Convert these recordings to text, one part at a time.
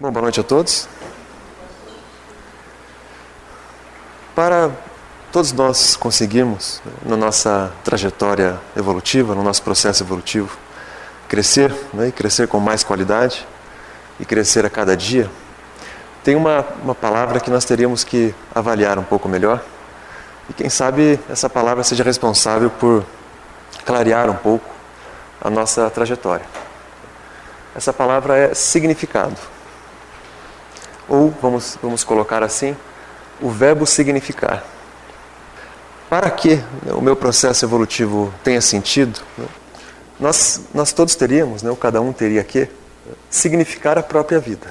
Bom, boa noite a todos. Para todos nós conseguirmos, na nossa trajetória evolutiva, no nosso processo evolutivo, crescer né, e crescer com mais qualidade e crescer a cada dia, tem uma, uma palavra que nós teríamos que avaliar um pouco melhor. E quem sabe essa palavra seja responsável por clarear um pouco a nossa trajetória. Essa palavra é significado. Ou, vamos, vamos colocar assim, o verbo significar. Para que o meu processo evolutivo tenha sentido, nós, nós todos teríamos, né, ou cada um teria que, significar a própria vida.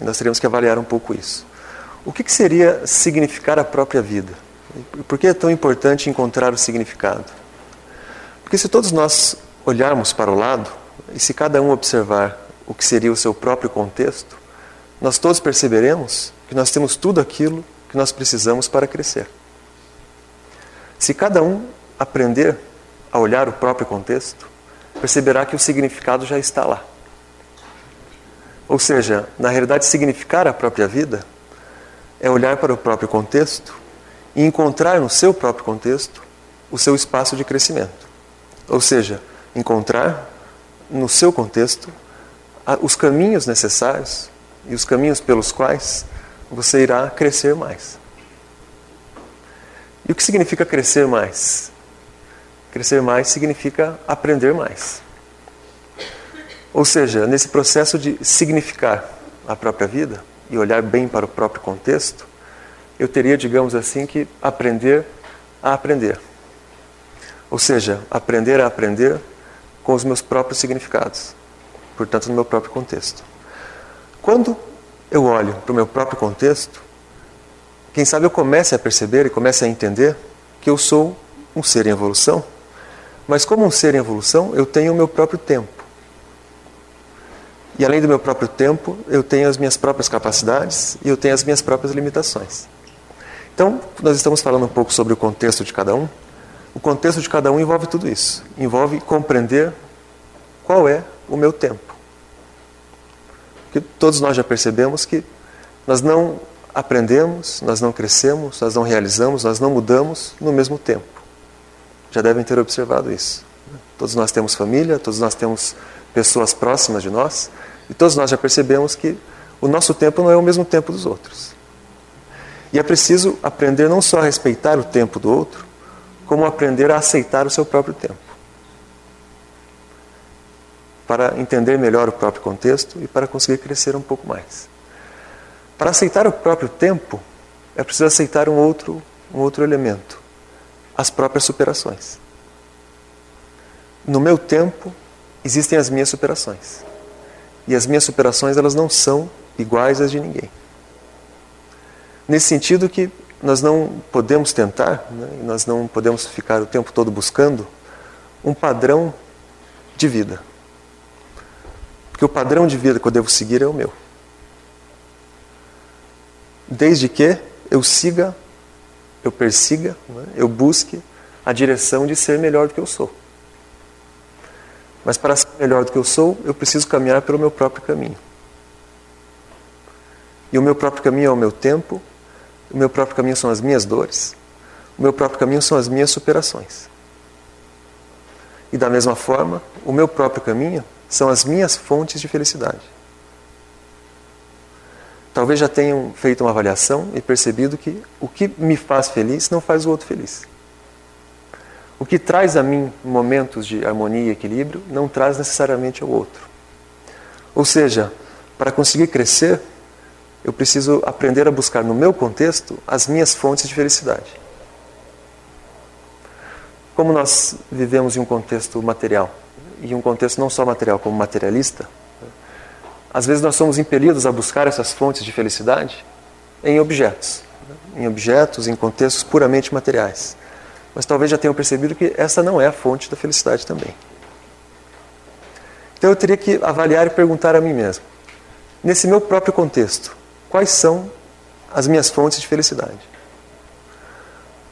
E nós teríamos que avaliar um pouco isso. O que, que seria significar a própria vida? Por que é tão importante encontrar o significado? Porque se todos nós olharmos para o lado, e se cada um observar o que seria o seu próprio contexto, nós todos perceberemos que nós temos tudo aquilo que nós precisamos para crescer. Se cada um aprender a olhar o próprio contexto, perceberá que o significado já está lá. Ou seja, na realidade, significar a própria vida é olhar para o próprio contexto e encontrar no seu próprio contexto o seu espaço de crescimento. Ou seja, encontrar no seu contexto os caminhos necessários e os caminhos pelos quais você irá crescer mais. E o que significa crescer mais? Crescer mais significa aprender mais. Ou seja, nesse processo de significar a própria vida e olhar bem para o próprio contexto, eu teria, digamos assim, que aprender a aprender. Ou seja, aprender a aprender com os meus próprios significados, portanto, no meu próprio contexto. Quando eu olho para o meu próprio contexto, quem sabe eu comece a perceber e comece a entender que eu sou um ser em evolução, mas como um ser em evolução, eu tenho o meu próprio tempo. E além do meu próprio tempo, eu tenho as minhas próprias capacidades e eu tenho as minhas próprias limitações. Então, nós estamos falando um pouco sobre o contexto de cada um. O contexto de cada um envolve tudo isso. Envolve compreender qual é o meu tempo. Porque todos nós já percebemos que nós não aprendemos, nós não crescemos, nós não realizamos, nós não mudamos no mesmo tempo. Já devem ter observado isso. Todos nós temos família, todos nós temos pessoas próximas de nós, e todos nós já percebemos que o nosso tempo não é o mesmo tempo dos outros. E é preciso aprender não só a respeitar o tempo do outro, como aprender a aceitar o seu próprio tempo para entender melhor o próprio contexto e para conseguir crescer um pouco mais. Para aceitar o próprio tempo, é preciso aceitar um outro, um outro elemento: as próprias superações. No meu tempo, existem as minhas superações. E as minhas superações, elas não são iguais às de ninguém. Nesse sentido que nós não podemos tentar, né, nós não podemos ficar o tempo todo buscando um padrão de vida. Porque o padrão de vida que eu devo seguir é o meu. Desde que eu siga, eu persiga, né, eu busque a direção de ser melhor do que eu sou. Mas para ser melhor do que eu sou, eu preciso caminhar pelo meu próprio caminho. E o meu próprio caminho é o meu tempo, o meu próprio caminho são as minhas dores, o meu próprio caminho são as minhas superações. E da mesma forma, o meu próprio caminho são as minhas fontes de felicidade. Talvez já tenham feito uma avaliação e percebido que o que me faz feliz não faz o outro feliz. O que traz a mim momentos de harmonia e equilíbrio não traz necessariamente ao outro. Ou seja, para conseguir crescer, eu preciso aprender a buscar no meu contexto as minhas fontes de felicidade. Como nós vivemos em um contexto material, e um contexto não só material, como materialista, às vezes nós somos impelidos a buscar essas fontes de felicidade em objetos, em objetos, em contextos puramente materiais. Mas talvez já tenham percebido que essa não é a fonte da felicidade também. Então eu teria que avaliar e perguntar a mim mesmo, nesse meu próprio contexto, quais são as minhas fontes de felicidade?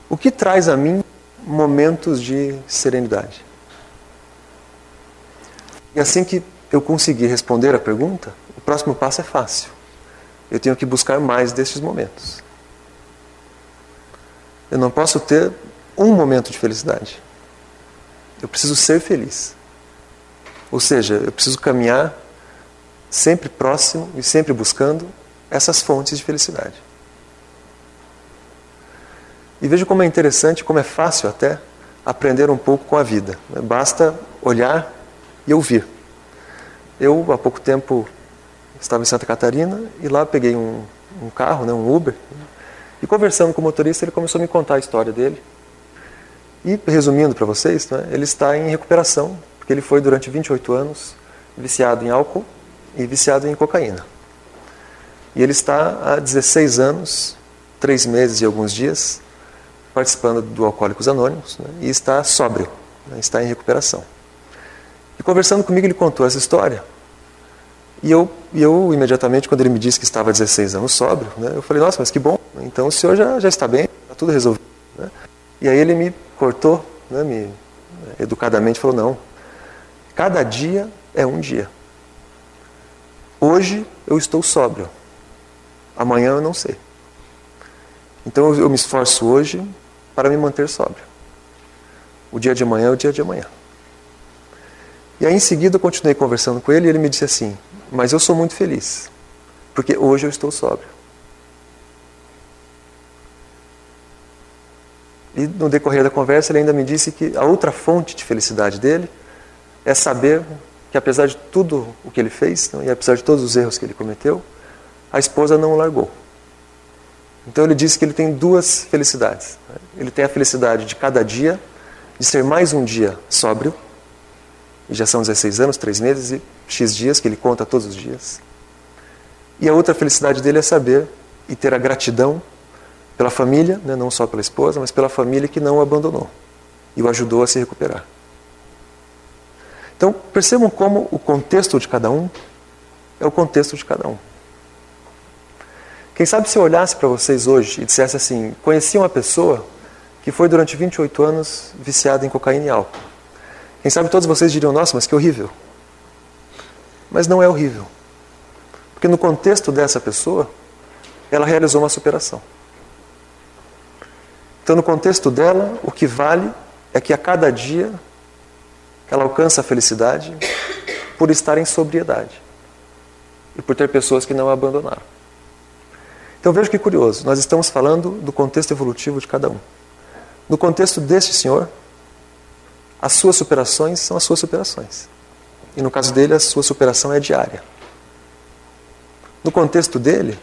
O que traz a mim momentos de serenidade? E assim que eu conseguir responder a pergunta, o próximo passo é fácil. Eu tenho que buscar mais destes momentos. Eu não posso ter um momento de felicidade. Eu preciso ser feliz. Ou seja, eu preciso caminhar sempre próximo e sempre buscando essas fontes de felicidade. E veja como é interessante, como é fácil até aprender um pouco com a vida. Basta olhar e ouvir. Eu, há pouco tempo, estava em Santa Catarina e lá peguei um, um carro, né, um Uber, e conversando com o motorista, ele começou a me contar a história dele. E, resumindo para vocês, né, ele está em recuperação, porque ele foi durante 28 anos viciado em álcool e viciado em cocaína. E ele está há 16 anos, 3 meses e alguns dias, participando do Alcoólicos Anônimos né, e está sóbrio, né, está em recuperação. E conversando comigo, ele contou essa história. E eu, eu, imediatamente, quando ele me disse que estava 16 anos sóbrio, né, eu falei, nossa, mas que bom, então o senhor já, já está bem, está tudo resolvido. Né? E aí ele me cortou, né, me, educadamente falou, não, cada dia é um dia. Hoje eu estou sóbrio, amanhã eu não sei. Então eu me esforço hoje para me manter sóbrio. O dia de amanhã é o dia de amanhã. E aí em seguida eu continuei conversando com ele e ele me disse assim: Mas eu sou muito feliz, porque hoje eu estou sóbrio. E no decorrer da conversa ele ainda me disse que a outra fonte de felicidade dele é saber que apesar de tudo o que ele fez e apesar de todos os erros que ele cometeu, a esposa não o largou. Então ele disse que ele tem duas felicidades. Ele tem a felicidade de cada dia, de ser mais um dia sóbrio, e já são 16 anos, 3 meses e X dias, que ele conta todos os dias. E a outra felicidade dele é saber e ter a gratidão pela família, né, não só pela esposa, mas pela família que não o abandonou e o ajudou a se recuperar. Então percebam como o contexto de cada um é o contexto de cada um. Quem sabe se eu olhasse para vocês hoje e dissesse assim: conheci uma pessoa que foi durante 28 anos viciada em cocaína e álcool. Quem sabe todos vocês diriam: nossa, mas que horrível. Mas não é horrível. Porque no contexto dessa pessoa, ela realizou uma superação. Então, no contexto dela, o que vale é que a cada dia ela alcança a felicidade por estar em sobriedade e por ter pessoas que não a abandonaram. Então veja que curioso, nós estamos falando do contexto evolutivo de cada um. No contexto deste senhor, as suas superações são as suas superações. E no caso dele, a sua superação é diária. No contexto dele,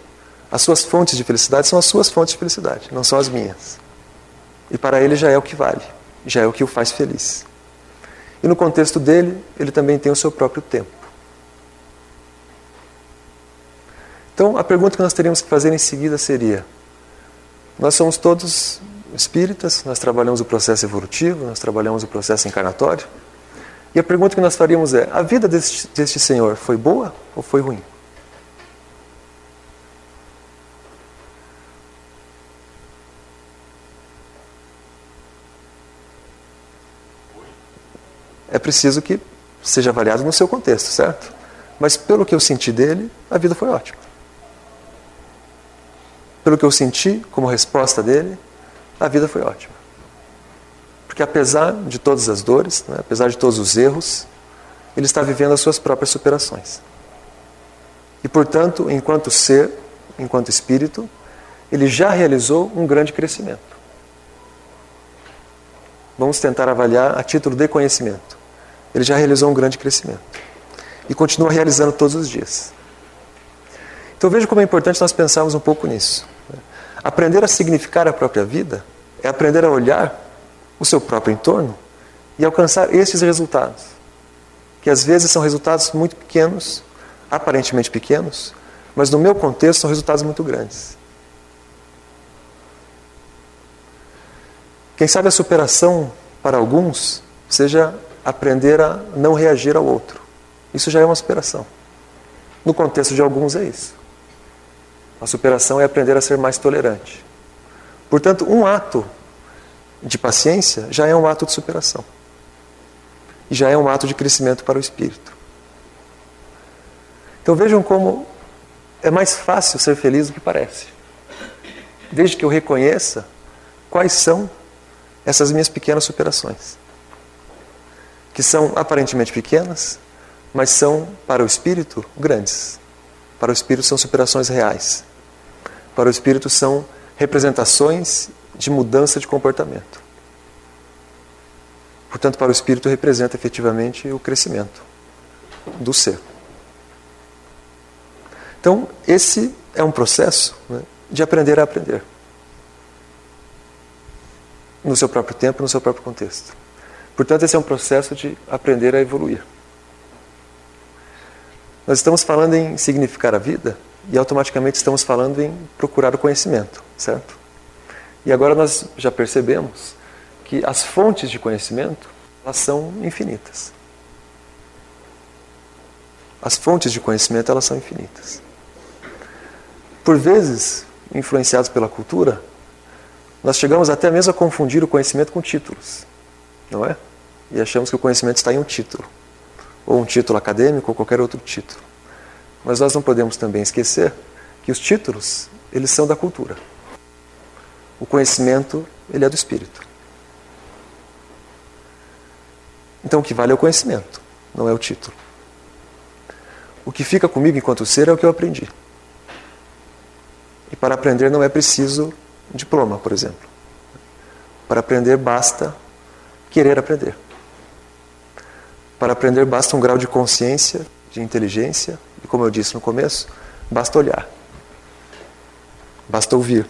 as suas fontes de felicidade são as suas fontes de felicidade, não são as minhas. E para ele já é o que vale, já é o que o faz feliz. E no contexto dele, ele também tem o seu próprio tempo. Então, a pergunta que nós teríamos que fazer em seguida seria: nós somos todos espíritas, nós trabalhamos o processo evolutivo, nós trabalhamos o processo encarnatório. E a pergunta que nós faríamos é: a vida deste, deste Senhor foi boa ou foi ruim? É preciso que seja avaliado no seu contexto, certo? Mas pelo que eu senti dele, a vida foi ótima pelo que eu senti como resposta dele, a vida foi ótima. Porque apesar de todas as dores, né, apesar de todos os erros, ele está vivendo as suas próprias superações. E portanto, enquanto ser, enquanto espírito, ele já realizou um grande crescimento. Vamos tentar avaliar a título de conhecimento. Ele já realizou um grande crescimento. E continua realizando todos os dias. Então veja como é importante nós pensarmos um pouco nisso. Aprender a significar a própria vida é aprender a olhar o seu próprio entorno e alcançar esses resultados, que às vezes são resultados muito pequenos, aparentemente pequenos, mas no meu contexto são resultados muito grandes. Quem sabe a superação para alguns seja aprender a não reagir ao outro. Isso já é uma superação. No contexto de alguns é isso. A superação é aprender a ser mais tolerante. Portanto, um ato de paciência já é um ato de superação. E já é um ato de crescimento para o espírito. Então vejam como é mais fácil ser feliz do que parece. Desde que eu reconheça quais são essas minhas pequenas superações. Que são aparentemente pequenas, mas são, para o espírito, grandes. Para o espírito, são superações reais. Para o espírito, são representações de mudança de comportamento. Portanto, para o espírito, representa efetivamente o crescimento do ser. Então, esse é um processo né, de aprender a aprender. No seu próprio tempo, no seu próprio contexto. Portanto, esse é um processo de aprender a evoluir. Nós estamos falando em significar a vida e automaticamente estamos falando em procurar o conhecimento, certo? E agora nós já percebemos que as fontes de conhecimento elas são infinitas. As fontes de conhecimento elas são infinitas. Por vezes, influenciados pela cultura, nós chegamos até mesmo a confundir o conhecimento com títulos, não é? E achamos que o conhecimento está em um título, ou um título acadêmico, ou qualquer outro título. Mas nós não podemos também esquecer que os títulos, eles são da cultura. O conhecimento, ele é do espírito. Então o que vale é o conhecimento, não é o título. O que fica comigo enquanto ser é o que eu aprendi. E para aprender não é preciso diploma, por exemplo. Para aprender basta querer aprender. Para aprender basta um grau de consciência, de inteligência, e como eu disse no começo, basta olhar. Basta ouvir.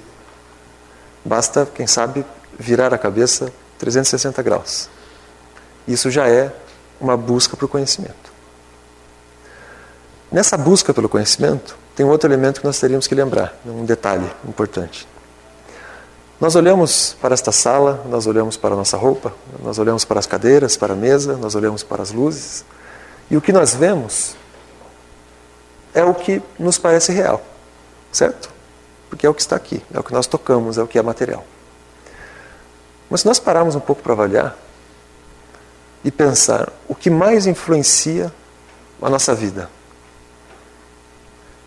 Basta, quem sabe, virar a cabeça 360 graus. Isso já é uma busca para o conhecimento. Nessa busca pelo conhecimento, tem um outro elemento que nós teríamos que lembrar, um detalhe importante. Nós olhamos para esta sala, nós olhamos para a nossa roupa, nós olhamos para as cadeiras, para a mesa, nós olhamos para as luzes, e o que nós vemos é o que nos parece real, certo? Porque é o que está aqui, é o que nós tocamos, é o que é material. Mas se nós pararmos um pouco para avaliar, e pensar o que mais influencia a nossa vida.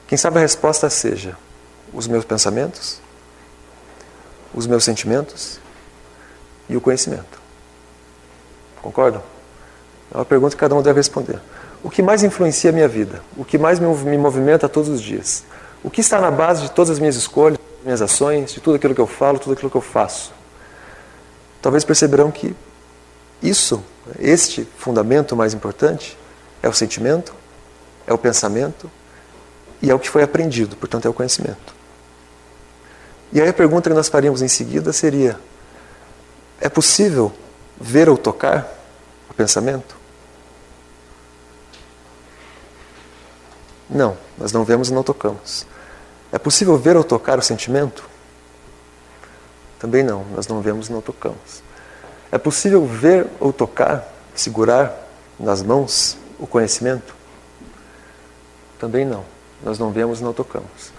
Quem sabe a resposta seja os meus pensamentos, os meus sentimentos e o conhecimento. Concordam? É uma pergunta que cada um deve responder. O que mais influencia a minha vida? O que mais me movimenta todos os dias? O que está na base de todas as minhas escolhas, minhas ações, de tudo aquilo que eu falo, tudo aquilo que eu faço? Talvez perceberão que isso, este fundamento mais importante, é o sentimento, é o pensamento e é o que foi aprendido, portanto, é o conhecimento. E aí a pergunta que nós faríamos em seguida seria: é possível ver ou tocar o pensamento? Não, nós não vemos e não tocamos. É possível ver ou tocar o sentimento? Também não, nós não vemos e não tocamos. É possível ver ou tocar, segurar nas mãos o conhecimento? Também não. Nós não vemos e não tocamos.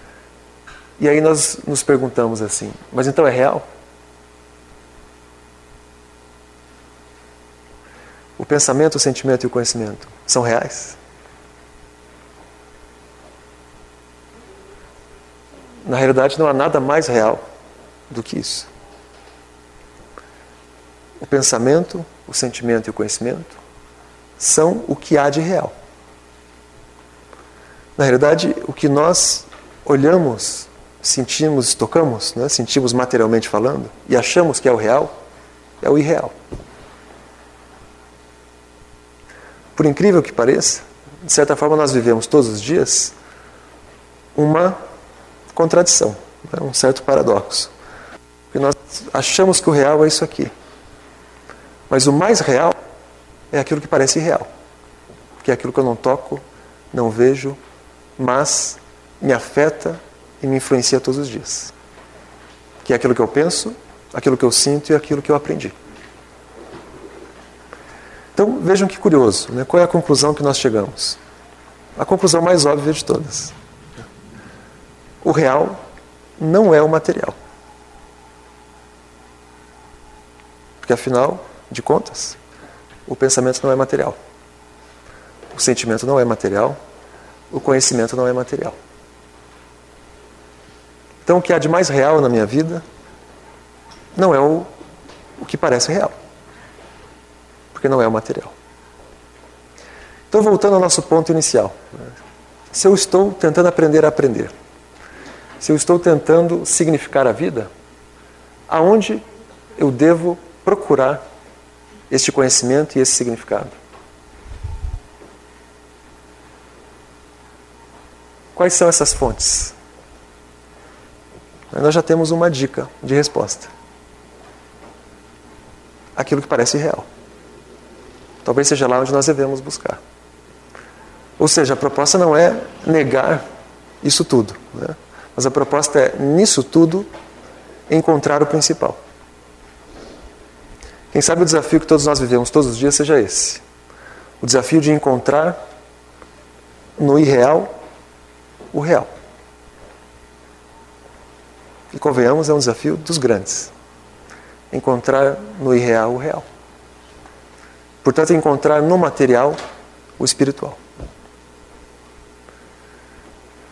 E aí nós nos perguntamos assim: mas então é real? O pensamento, o sentimento e o conhecimento são reais? Na realidade, não há nada mais real do que isso o pensamento, o sentimento e o conhecimento são o que há de real. Na realidade, o que nós olhamos, sentimos, tocamos, né? sentimos materialmente falando, e achamos que é o real, é o irreal. Por incrível que pareça, de certa forma nós vivemos todos os dias uma contradição, né? um certo paradoxo. Porque nós achamos que o real é isso aqui. Mas o mais real é aquilo que parece real, que é aquilo que eu não toco, não vejo, mas me afeta e me influencia todos os dias. Que é aquilo que eu penso, aquilo que eu sinto e aquilo que eu aprendi. Então vejam que curioso, né? qual é a conclusão que nós chegamos? A conclusão mais óbvia de todas. O real não é o material. Porque afinal, de contas, o pensamento não é material. O sentimento não é material. o conhecimento não é material. Então, o que há de mais real na minha vida não é o, o que parece real, porque não é o material. Então, voltando ao nosso ponto inicial. Se eu estou tentando aprender a aprender, se eu estou tentando significar a vida, aonde eu devo procurar este conhecimento e esse significado? Quais são essas fontes? Nós já temos uma dica de resposta. Aquilo que parece real. Talvez seja lá onde nós devemos buscar. Ou seja, a proposta não é negar isso tudo, né? mas a proposta é, nisso tudo, encontrar o principal. Quem sabe o desafio que todos nós vivemos todos os dias seja esse: o desafio de encontrar no irreal o real. E convenhamos, é um desafio dos grandes. Encontrar no irreal o real. Portanto, encontrar no material o espiritual.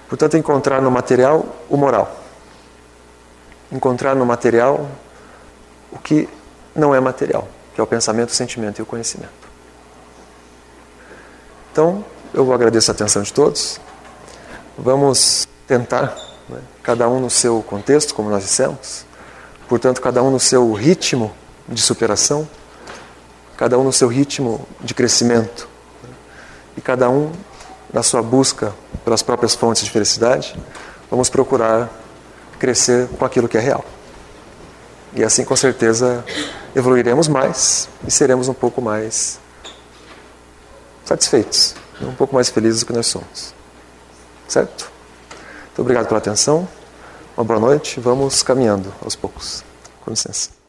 Portanto, encontrar no material o moral. Encontrar no material o que não é material, que é o pensamento, o sentimento e o conhecimento. Então, eu agradeço a atenção de todos. Vamos tentar, né, cada um no seu contexto, como nós dissemos, portanto, cada um no seu ritmo de superação, cada um no seu ritmo de crescimento, né, e cada um na sua busca pelas próprias fontes de felicidade, vamos procurar crescer com aquilo que é real. E assim, com certeza, evoluiremos mais e seremos um pouco mais satisfeitos, um pouco mais felizes do que nós somos. Certo? Muito obrigado pela atenção. Uma boa noite. Vamos caminhando aos poucos. Com licença.